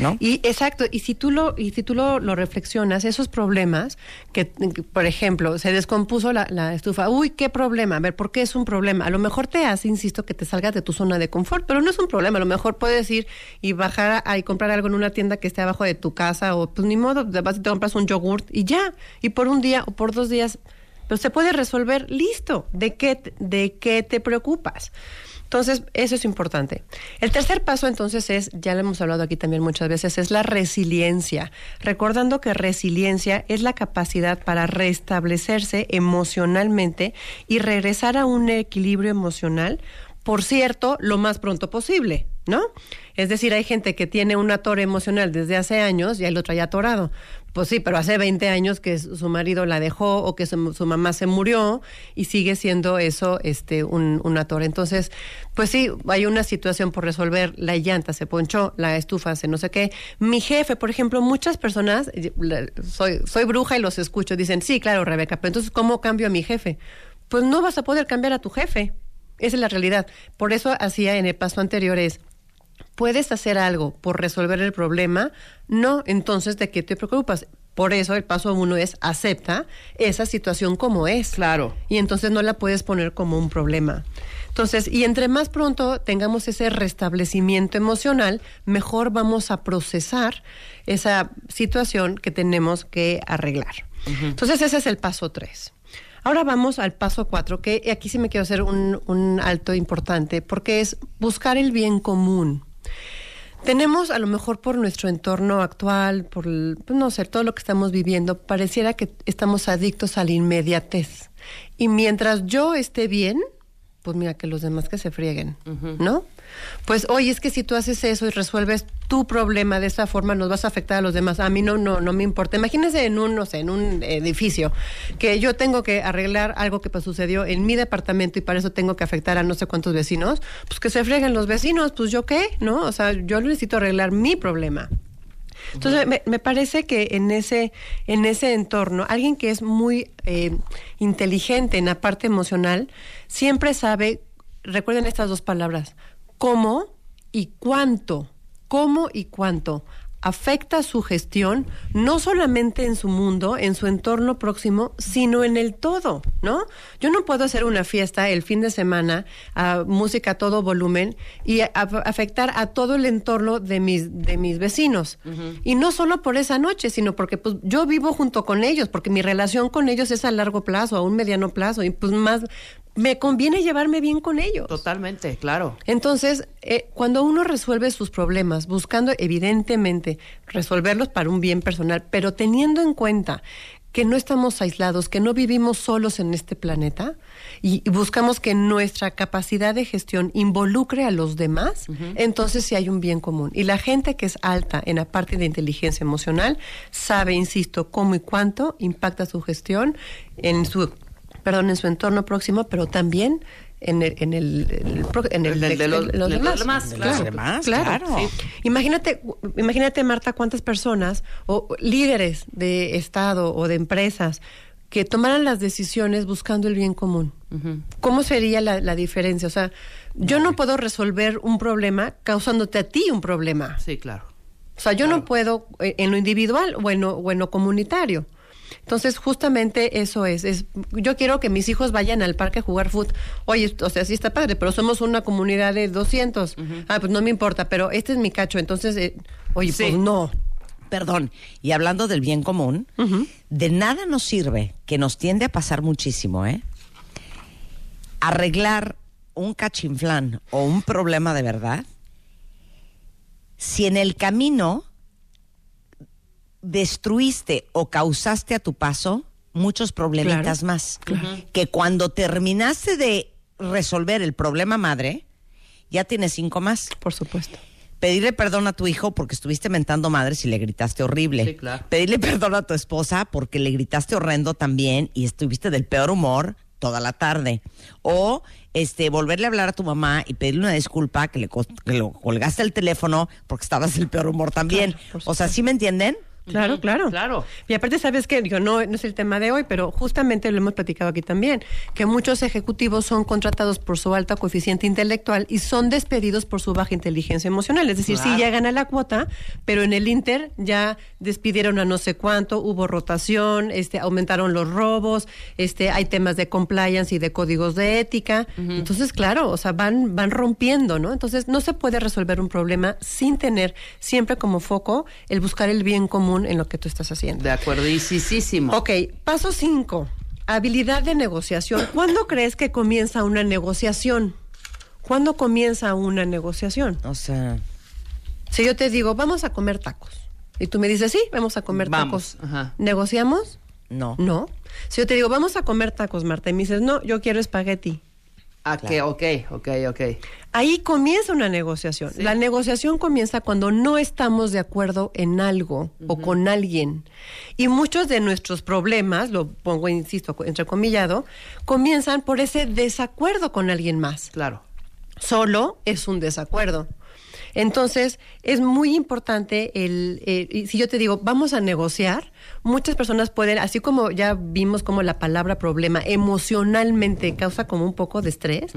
[SPEAKER 1] ¿No?
[SPEAKER 2] Y exacto, y si tú lo, y si tú lo, lo reflexionas, esos problemas, que, que, por ejemplo, se descompuso la, la estufa, uy, qué problema, a ver, ¿por qué es un problema? A lo mejor te hace, insisto, que te salgas de tu zona de confort, pero no es un problema, a lo mejor puedes ir y bajar a, y comprar algo en una tienda que esté abajo de tu casa, o pues ni modo, vas y te compras un yogurt y ya, y por un día o por dos días, pues se puede resolver, listo, ¿de qué, de qué te preocupas? Entonces, eso es importante. El tercer paso, entonces, es, ya lo hemos hablado aquí también muchas veces, es la resiliencia. Recordando que resiliencia es la capacidad para restablecerse emocionalmente y regresar a un equilibrio emocional, por cierto, lo más pronto posible, ¿no? Es decir, hay gente que tiene un atore emocional desde hace años y ahí lo trae atorado. Pues sí, pero hace 20 años que su marido la dejó o que su, mamá se murió y sigue siendo eso este un, un atore. Entonces, pues sí, hay una situación por resolver. La llanta se ponchó, la estufa se no sé qué. Mi jefe, por ejemplo, muchas personas, soy, soy bruja y los escucho, dicen, sí, claro, Rebeca, pero entonces, ¿cómo cambio a mi jefe? Pues no vas a poder cambiar a tu jefe. Esa es la realidad. Por eso hacía en el paso anterior es, ¿Puedes hacer algo por resolver el problema? No, entonces, ¿de qué te preocupas? Por eso el paso uno es acepta esa situación como es.
[SPEAKER 3] Claro.
[SPEAKER 2] Y entonces no la puedes poner como un problema. Entonces, y entre más pronto tengamos ese restablecimiento emocional, mejor vamos a procesar esa situación que tenemos que arreglar. Entonces, ese es el paso tres. Ahora vamos al paso cuatro, que aquí sí me quiero hacer un, un alto importante, porque es buscar el bien común. Tenemos, a lo mejor por nuestro entorno actual, por, pues, no sé, todo lo que estamos viviendo, pareciera que estamos adictos a la inmediatez. Y mientras yo esté bien, pues mira, que los demás que se frieguen, ¿no? Pues, oye, es que si tú haces eso y resuelves tu problema de esta forma, nos vas a afectar a los demás. A mí no, no, no me importa. Imagínense en un, no sé, en un edificio, que yo tengo que arreglar algo que pues, sucedió en mi departamento y para eso tengo que afectar a no sé cuántos vecinos, pues que se frieguen los vecinos, pues yo qué, ¿no? O sea, yo necesito arreglar mi problema. Entonces, me, me parece que en ese, en ese entorno, alguien que es muy eh, inteligente en la parte emocional, siempre sabe, recuerden estas dos palabras, cómo y cuánto, cómo y cuánto afecta su gestión, no solamente en su mundo, en su entorno próximo, sino en el todo, ¿no? Yo no puedo hacer una fiesta el fin de semana a música a todo volumen y a- a- afectar a todo el entorno de mis, de mis vecinos. Y no solo por esa noche, sino porque pues, yo vivo junto con ellos, porque mi relación con ellos es a largo plazo, a un mediano plazo, y pues más me conviene llevarme bien con ellos.
[SPEAKER 3] Totalmente, claro.
[SPEAKER 2] Entonces, eh, cuando uno resuelve sus problemas, buscando evidentemente resolverlos para un bien personal, pero teniendo en cuenta que no estamos aislados, que no vivimos solos en este planeta y, y buscamos que nuestra capacidad de gestión involucre a los demás, entonces sí hay un bien común. Y la gente que es alta en la parte de inteligencia emocional sabe, insisto, cómo y cuánto impacta su gestión en su perdón, en su entorno próximo, pero también en el, en el, en el,
[SPEAKER 3] de los-
[SPEAKER 2] demás.
[SPEAKER 3] demás,
[SPEAKER 1] De
[SPEAKER 3] claro.
[SPEAKER 1] los demás, claro.
[SPEAKER 2] Sí. Imagínate, imagínate, Marta, cuántas personas o líderes de Estado o de empresas que tomaran las decisiones buscando el bien común. ¿Cómo sería la, la diferencia? O sea, yo no puedo resolver un problema causándote a ti un problema.
[SPEAKER 3] Sí, claro.
[SPEAKER 2] O sea, yo no puedo eh, en lo individual o en lo, o en lo comunitario. Entonces, justamente eso es, es. Yo quiero que mis hijos vayan al parque a jugar fútbol. Oye, o sea, sí está padre, pero somos una comunidad de 200. Ah, pues no me importa, pero este es mi cacho. Entonces, eh, oye,
[SPEAKER 3] Sí.
[SPEAKER 2] pues no.
[SPEAKER 1] Perdón, y hablando del bien común, de nada nos sirve, que nos tiende a pasar muchísimo, ¿eh? Arreglar un cachinflán o un problema de verdad, si en el camino destruiste o causaste a tu paso muchos problemitas
[SPEAKER 2] Claro,
[SPEAKER 1] más. Que cuando terminaste de resolver el problema madre, ya tienes cinco más
[SPEAKER 2] Por supuesto.
[SPEAKER 1] pedirle perdón a tu hijo porque estuviste mentando madres y le gritaste horrible.
[SPEAKER 3] Sí, claro.
[SPEAKER 1] Pedirle perdón a tu esposa porque le gritaste horrendo también y estuviste del peor humor toda la tarde. O este volverle a hablar a tu mamá y pedirle una disculpa que le que lo colgaste el teléfono porque estabas del peor humor también.
[SPEAKER 2] Claro,
[SPEAKER 1] o sea, ¿sí me entienden?
[SPEAKER 2] Claro, claro.
[SPEAKER 3] claro.
[SPEAKER 2] Y aparte, sabes que digo, no, no es el tema de hoy, pero justamente lo hemos platicado aquí también, que muchos ejecutivos son contratados por su alta coeficiente intelectual y son despedidos por su baja inteligencia emocional. Es decir, sí llegan a la cuota, pero en el Inter ya despidieron a no sé cuánto, hubo rotación, este, aumentaron los robos, este, hay temas de compliance y de códigos de ética. Entonces, claro, o sea, van, van rompiendo, ¿no? Entonces, no se puede resolver un problema sin tener siempre como foco el buscar el bien común en lo que tú estás haciendo.
[SPEAKER 3] De acuerdísimo.
[SPEAKER 2] Ok, paso 5. Habilidad de negociación. ¿Cuándo crees que comienza una negociación? ¿Cuándo comienza una negociación?
[SPEAKER 1] O sea,
[SPEAKER 2] Si yo te digo, vamos a comer tacos, y tú me dices, sí, vamos a comer
[SPEAKER 3] Vamos,
[SPEAKER 2] tacos,
[SPEAKER 3] ajá.
[SPEAKER 2] ¿negociamos?
[SPEAKER 1] no.
[SPEAKER 2] No. Si yo te digo, vamos a comer tacos, Marta, y me dices, no, yo quiero espagueti.
[SPEAKER 3] Ah, que, ok, ok, ok.
[SPEAKER 2] Ahí comienza una negociación.
[SPEAKER 3] Sí.
[SPEAKER 2] La negociación comienza cuando no estamos de acuerdo en algo o con alguien. Y muchos de nuestros problemas, lo pongo, insisto, entrecomillado, comienzan por ese desacuerdo con alguien más.
[SPEAKER 3] Claro.
[SPEAKER 2] Solo es un desacuerdo. Entonces, es muy importante el, eh, si yo te digo, vamos a negociar, muchas personas pueden, así como ya vimos como la palabra problema emocionalmente causa como un poco de estrés,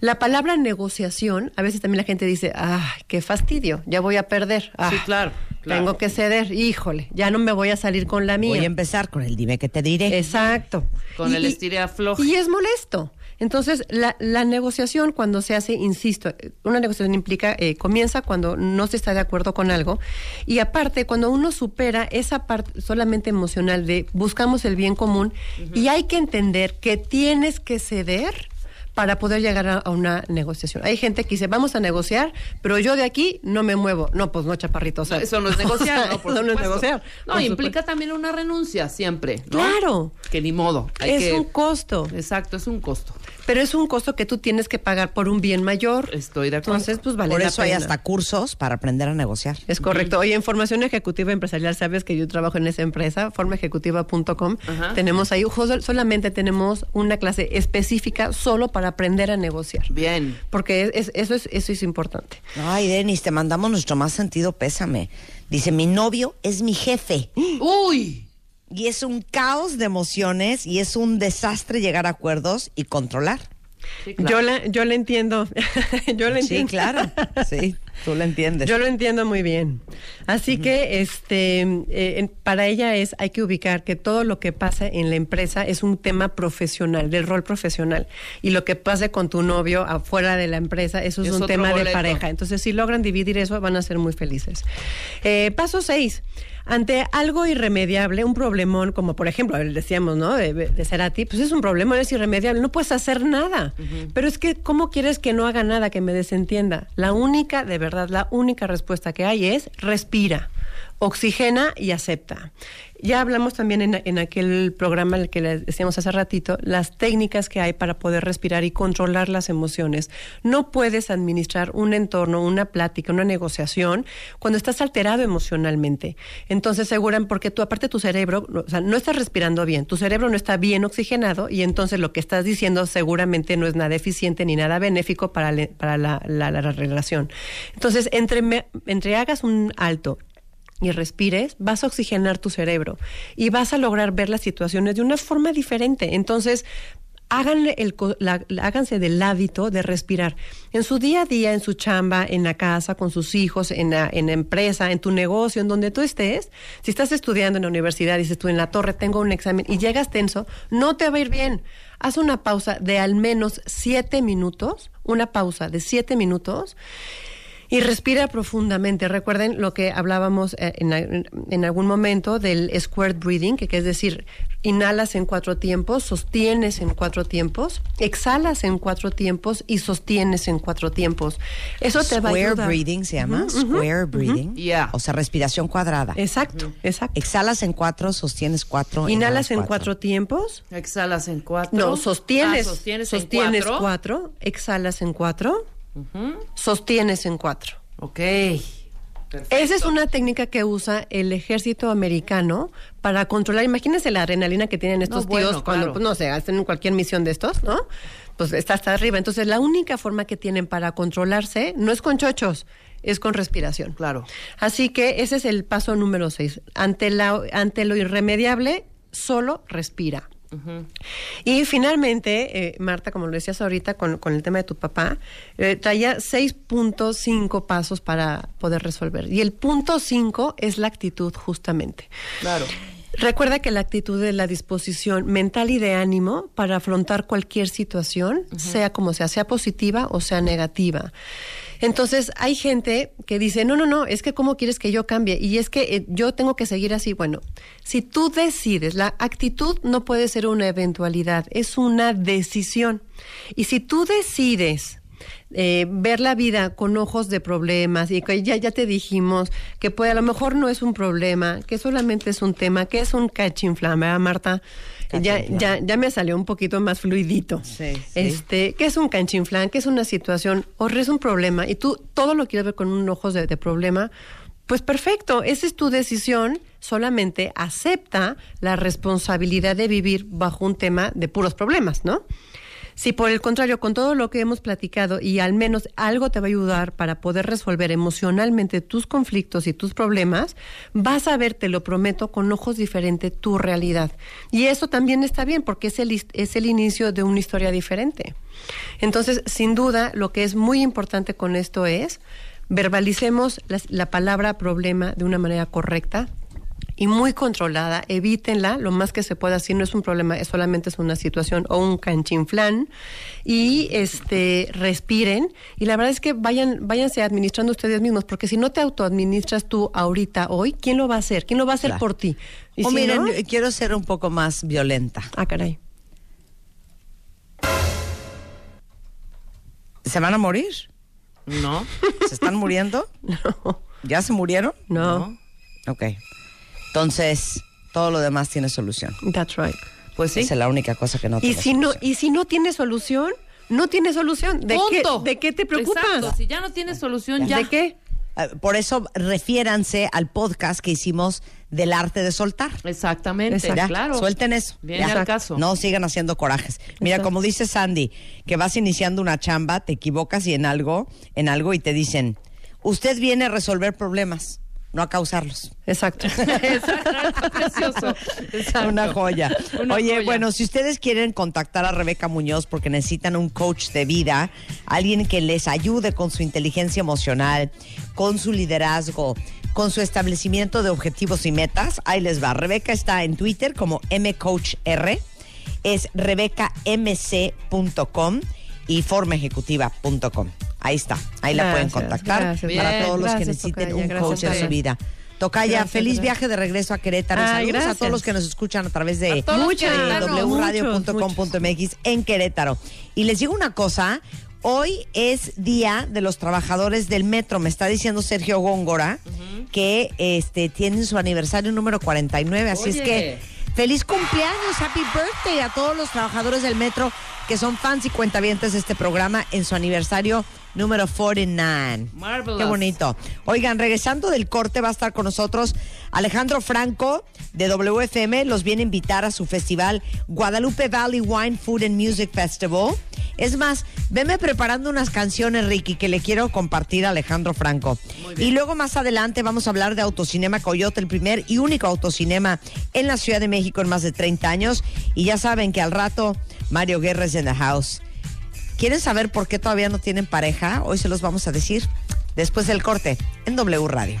[SPEAKER 2] la palabra negociación, a veces también la gente dice, ah, qué fastidio, ya voy a perder. Ah,
[SPEAKER 3] Sí, claro, claro.
[SPEAKER 2] Tengo que ceder, híjole, ya no me voy a salir con la mía.
[SPEAKER 1] Voy a empezar con el dime que te diré.
[SPEAKER 2] Exacto.
[SPEAKER 3] Con el estira afloje.
[SPEAKER 2] Y es molesto. Entonces, la, la negociación cuando se hace, insisto, una negociación implica, eh, comienza cuando no se está de acuerdo con algo y aparte cuando uno supera esa parte solamente emocional de buscamos el bien común y hay que entender que tienes que ceder para poder llegar a, una negociación. Hay gente que dice, vamos a negociar, pero yo de aquí no me muevo. No, pues no, chaparrito. o sea,
[SPEAKER 3] No, eso no es [laughs] negociar, ¿no? Por
[SPEAKER 2] eso no es negociar.
[SPEAKER 3] No, implica
[SPEAKER 2] supuesto.
[SPEAKER 3] también una renuncia siempre, ¿no?
[SPEAKER 2] Claro.
[SPEAKER 3] Que ni modo. hay
[SPEAKER 2] Es
[SPEAKER 3] que-
[SPEAKER 2] un costo.
[SPEAKER 3] Exacto, es un costo.
[SPEAKER 2] Pero es un costo que tú tienes que pagar por un bien mayor.
[SPEAKER 3] Estoy de acuerdo.
[SPEAKER 2] Entonces, pues vale
[SPEAKER 1] Por
[SPEAKER 2] la
[SPEAKER 1] eso hay hasta cursos para aprender a negociar.
[SPEAKER 2] Es correcto. Oye, en formación ejecutiva empresarial, sabes que yo trabajo en esa empresa, formaejecutiva.com. Tenemos ahí, solamente tenemos una clase específica solo para aprender a negociar.
[SPEAKER 3] Bien.
[SPEAKER 2] Porque es- es- eso, es, eso es importante.
[SPEAKER 1] Ay, Denis, te mandamos nuestro más sentido pésame. Dice, mi novio es mi jefe.
[SPEAKER 3] Uy.
[SPEAKER 1] Y es un caos de emociones y es un desastre llegar a acuerdos y controlar.
[SPEAKER 3] Sí, claro.
[SPEAKER 2] Yo, la, yo le entiendo. [laughs] yo le
[SPEAKER 1] Sí,
[SPEAKER 2] entiendo.
[SPEAKER 1] claro. Sí, tú lo entiendes.
[SPEAKER 2] Yo lo entiendo muy bien. Así que este eh, para ella es hay que ubicar que todo lo que pasa en la empresa es un tema profesional, del rol profesional. Y lo que pase con tu novio afuera de la empresa, eso es,
[SPEAKER 3] Es
[SPEAKER 2] un tema de pareja. Entonces, si logran dividir eso, van a ser muy felices. Eh, paso seis. Ante algo irremediable, un problemón, como por ejemplo, decíamos, ¿no? De, de Cerati, pues es un problemón, es irremediable, no puedes hacer nada. Pero es que, ¿cómo quieres que no haga nada, que me desentienda? La única, de verdad, la única respuesta que hay es respira, oxigena y acepta. Ya hablamos también en, en aquel programa el que les decíamos hace ratito, las técnicas que hay para poder respirar y controlar las emociones. No puedes administrar un entorno, una plática, una negociación cuando estás alterado emocionalmente. Entonces aseguran, porque tú, aparte tu cerebro, o sea, no estás respirando bien, tu cerebro no está bien oxigenado y entonces lo que estás diciendo seguramente no es nada eficiente ni nada benéfico para, le- para la, la- la relación. Entonces, entre, entre hagas un alto y respires, vas a oxigenar tu cerebro y vas a lograr ver las situaciones de una forma diferente. Entonces, háganle el, háganse del hábito de respirar. En su día a día, en su chamba, en la casa, con sus hijos, en la, en empresa, en tu negocio, en donde tú estés, si estás estudiando en la universidad, dices tú en la torre, tengo un examen y llegas tenso, no te va a ir bien. Haz una pausa de al menos siete minutos, una pausa de siete minutos. Y respira profundamente. Recuerden lo que hablábamos eh, en, en- algún momento del squared breathing, que, que es decir, inhalas en cuatro tiempos, sostienes en cuatro tiempos, exhalas en cuatro tiempos y sostienes en cuatro tiempos. Eso te va a
[SPEAKER 1] Square
[SPEAKER 2] ayudar.
[SPEAKER 1] breathing se llama. Square breathing.
[SPEAKER 3] Yeah.
[SPEAKER 1] O sea, respiración cuadrada.
[SPEAKER 2] Exacto, exacto.
[SPEAKER 1] Exhalas en cuatro, sostienes cuatro.
[SPEAKER 2] Inhalas en cuatro tiempos.
[SPEAKER 3] Exhalas en cuatro.
[SPEAKER 2] No, sostienes.
[SPEAKER 3] Ah, sostienes,
[SPEAKER 2] sostienes
[SPEAKER 3] en cuatro.
[SPEAKER 2] cuatro. Exhalas en cuatro. Sostienes en cuatro.
[SPEAKER 3] Ok.
[SPEAKER 2] Esa es una técnica que usa el ejército americano para controlar. Imagínense la adrenalina que tienen estos
[SPEAKER 3] No, bueno,
[SPEAKER 2] tíos cuando,
[SPEAKER 3] claro.
[SPEAKER 2] pues, no sé, hacen cualquier misión de estos, ¿no? Pues está hasta arriba. Entonces, la única forma que tienen para controlarse no es con chochos, es con respiración.
[SPEAKER 3] Claro.
[SPEAKER 2] Así que ese es el paso número seis. Ante, la, ante lo irremediable, solo respira. Y finalmente, eh, Marta, como lo decías ahorita con, con el tema de tu papá, eh, traía 6.5 pasos para poder resolver. Y el punto 5 es la actitud, justamente.
[SPEAKER 3] Claro.
[SPEAKER 2] Recuerda que la actitud es la disposición mental y de ánimo para afrontar cualquier situación, sea como sea, sea positiva o sea negativa. Entonces, hay gente que dice, no, no, no, es que cómo quieres que yo cambie y es que eh, yo tengo que seguir así. Bueno, si tú decides, la actitud no puede ser una eventualidad, es una decisión. Y si tú decides eh, ver la vida con ojos de problemas y que ya, ya te dijimos que puede, a lo mejor no es un problema, que solamente es un tema, que es un cachinflán, ¿verdad, Marta? Ya, ya, ya me salió un poquito más fluidito.
[SPEAKER 1] Sí, sí.
[SPEAKER 2] Este, ¿qué es un canchinflán? ¿Qué es una situación? O es un problema y tú todo lo quieres ver con un ojos de, de problema. Pues perfecto, esa es tu decisión, solamente acepta la responsabilidad de vivir bajo un tema de puros problemas, ¿no? Si por el contrario, con todo lo que hemos platicado y al menos algo te va a ayudar para poder resolver emocionalmente tus conflictos y tus problemas, vas a ver, te lo prometo, con ojos diferentes tu realidad. Y eso también está bien porque es el, es el inicio de una historia diferente. Entonces, sin duda, lo que es muy importante con esto es verbalicemos la palabra problema de una manera correcta, y muy controlada, evítenla lo más que se pueda, si no es un problema, es solamente es una situación o un canchinflán y este respiren y la verdad es que vayan váyanse administrando ustedes mismos, porque si no te autoadministras tú ahorita hoy, ¿quién lo va a hacer? ¿Quién lo va a hacer
[SPEAKER 1] Claro.
[SPEAKER 2] por ti? Y
[SPEAKER 1] O
[SPEAKER 2] si
[SPEAKER 1] miren,
[SPEAKER 2] no-
[SPEAKER 1] yo quiero ser un poco más violenta.
[SPEAKER 2] ah, caray.
[SPEAKER 1] ¿Se van a morir?
[SPEAKER 3] No.
[SPEAKER 1] ¿Se están muriendo? [laughs]
[SPEAKER 2] No.
[SPEAKER 1] ¿Ya se murieron?
[SPEAKER 2] No.
[SPEAKER 1] Ok. Entonces, todo lo demás tiene solución.
[SPEAKER 2] That's right.
[SPEAKER 3] Pues sí.
[SPEAKER 1] Esa es la única cosa que no
[SPEAKER 2] Y
[SPEAKER 1] tiene
[SPEAKER 2] si no
[SPEAKER 1] solución.
[SPEAKER 2] y si no tiene solución, no tiene solución. ¿De qué de qué te preocupas?
[SPEAKER 3] Exacto. Si ya no tienes solución, ya.
[SPEAKER 2] ¿De qué?
[SPEAKER 1] Ah, Por eso refiéranse al podcast que hicimos del arte de soltar.
[SPEAKER 3] Exactamente,
[SPEAKER 2] Exacto.
[SPEAKER 1] Ya,
[SPEAKER 3] claro.
[SPEAKER 1] Suelten eso.
[SPEAKER 3] Viene al caso.
[SPEAKER 1] No sigan haciendo corajes. Mira,
[SPEAKER 2] Exacto.
[SPEAKER 1] como dice Sandy, que vas iniciando una chamba, te equivocas y en algo, en algo y te dicen, usted viene a resolver problemas, no a causarlos.
[SPEAKER 2] Exacto. [laughs]
[SPEAKER 3] Exacto, precioso. Exacto.
[SPEAKER 1] Una joya.
[SPEAKER 3] Una
[SPEAKER 1] Oye,
[SPEAKER 3] joya.
[SPEAKER 1] bueno, si ustedes quieren contactar a Rebeca Muñoz porque necesitan un coach de vida, alguien que les ayude con su inteligencia emocional, con su liderazgo, con su establecimiento de objetivos y metas, ahí les va. Rebeca está en Twitter como mcoachr, es rebecamc.com y formaejecutiva.com. Ahí está, ahí la pueden contactar
[SPEAKER 2] gracias.
[SPEAKER 1] para
[SPEAKER 3] Bien,
[SPEAKER 1] todos los que necesiten
[SPEAKER 2] Tocaya,
[SPEAKER 1] un
[SPEAKER 2] gracias,
[SPEAKER 1] coach en su vida. Tocaya,
[SPEAKER 2] Gracias,
[SPEAKER 1] feliz
[SPEAKER 2] gracias.
[SPEAKER 1] viaje de regreso a Querétaro.
[SPEAKER 2] Ay,
[SPEAKER 1] Saludos a todos los que nos escuchan a través de
[SPEAKER 3] A todos los
[SPEAKER 2] Muchas,
[SPEAKER 1] de
[SPEAKER 3] queretanos.
[SPEAKER 1] wradio.com.mx en Querétaro. Y les digo una cosa, hoy es día de los trabajadores del metro. Me está diciendo Sergio Góngora que este tienen su aniversario número 49, así es que feliz cumpleaños, happy birthday a todos los trabajadores del metro que son fans y cuentavientes de este programa en su aniversario número 49.
[SPEAKER 3] Marvelous.
[SPEAKER 1] Qué bonito. Oigan, regresando del corte va a estar con nosotros Alejandro Franco de WFM. Los viene a invitar a su festival Guadalupe Valley Wine Food and Music Festival. Es más, venme preparando unas canciones, Ricky, que le quiero compartir a Alejandro Franco. Y luego más adelante vamos a hablar de Autocinema Coyote, el primer y único autocinema en la Ciudad de México en más de 30 años. Y ya saben que al rato Mario Guerra es en the house. ¿Quieren saber por qué todavía no tienen pareja? Hoy se los vamos a decir después del corte en W Radio.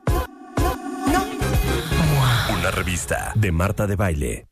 [SPEAKER 4] Una revista de Marta de Baile.